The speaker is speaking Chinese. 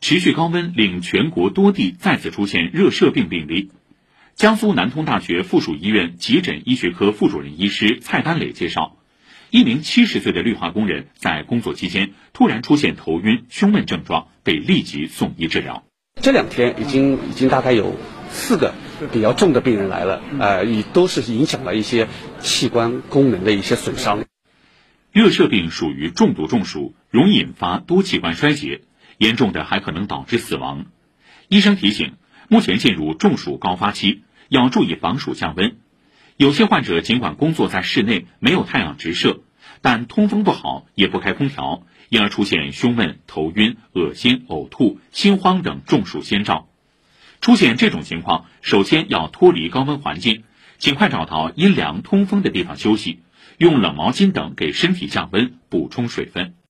持续高温令全国多地再次出现热射病病例。江苏南通大学附属医院急诊医学科副主任医师蔡丹磊介绍，一名七十岁的绿化工人在工作期间突然出现头晕、胸闷症状，被立即送医治疗。这两天已经已经大概有四个比较重的病人来了，呃，也都是影响了一些器官功能的一些损伤。热射病属于重度中暑，容易引发多器官衰竭，严重的还可能导致死亡。医生提醒，目前进入中暑高发期，要注意防暑降温。有些患者尽管工作在室内，没有太阳直射，但通风不好，也不开空调。因而出现胸闷、头晕、恶心、呕吐、心慌等中暑先兆。出现这种情况，首先要脱离高温环境，尽快找到阴凉通风的地方休息，用冷毛巾等给身体降温、补充水分。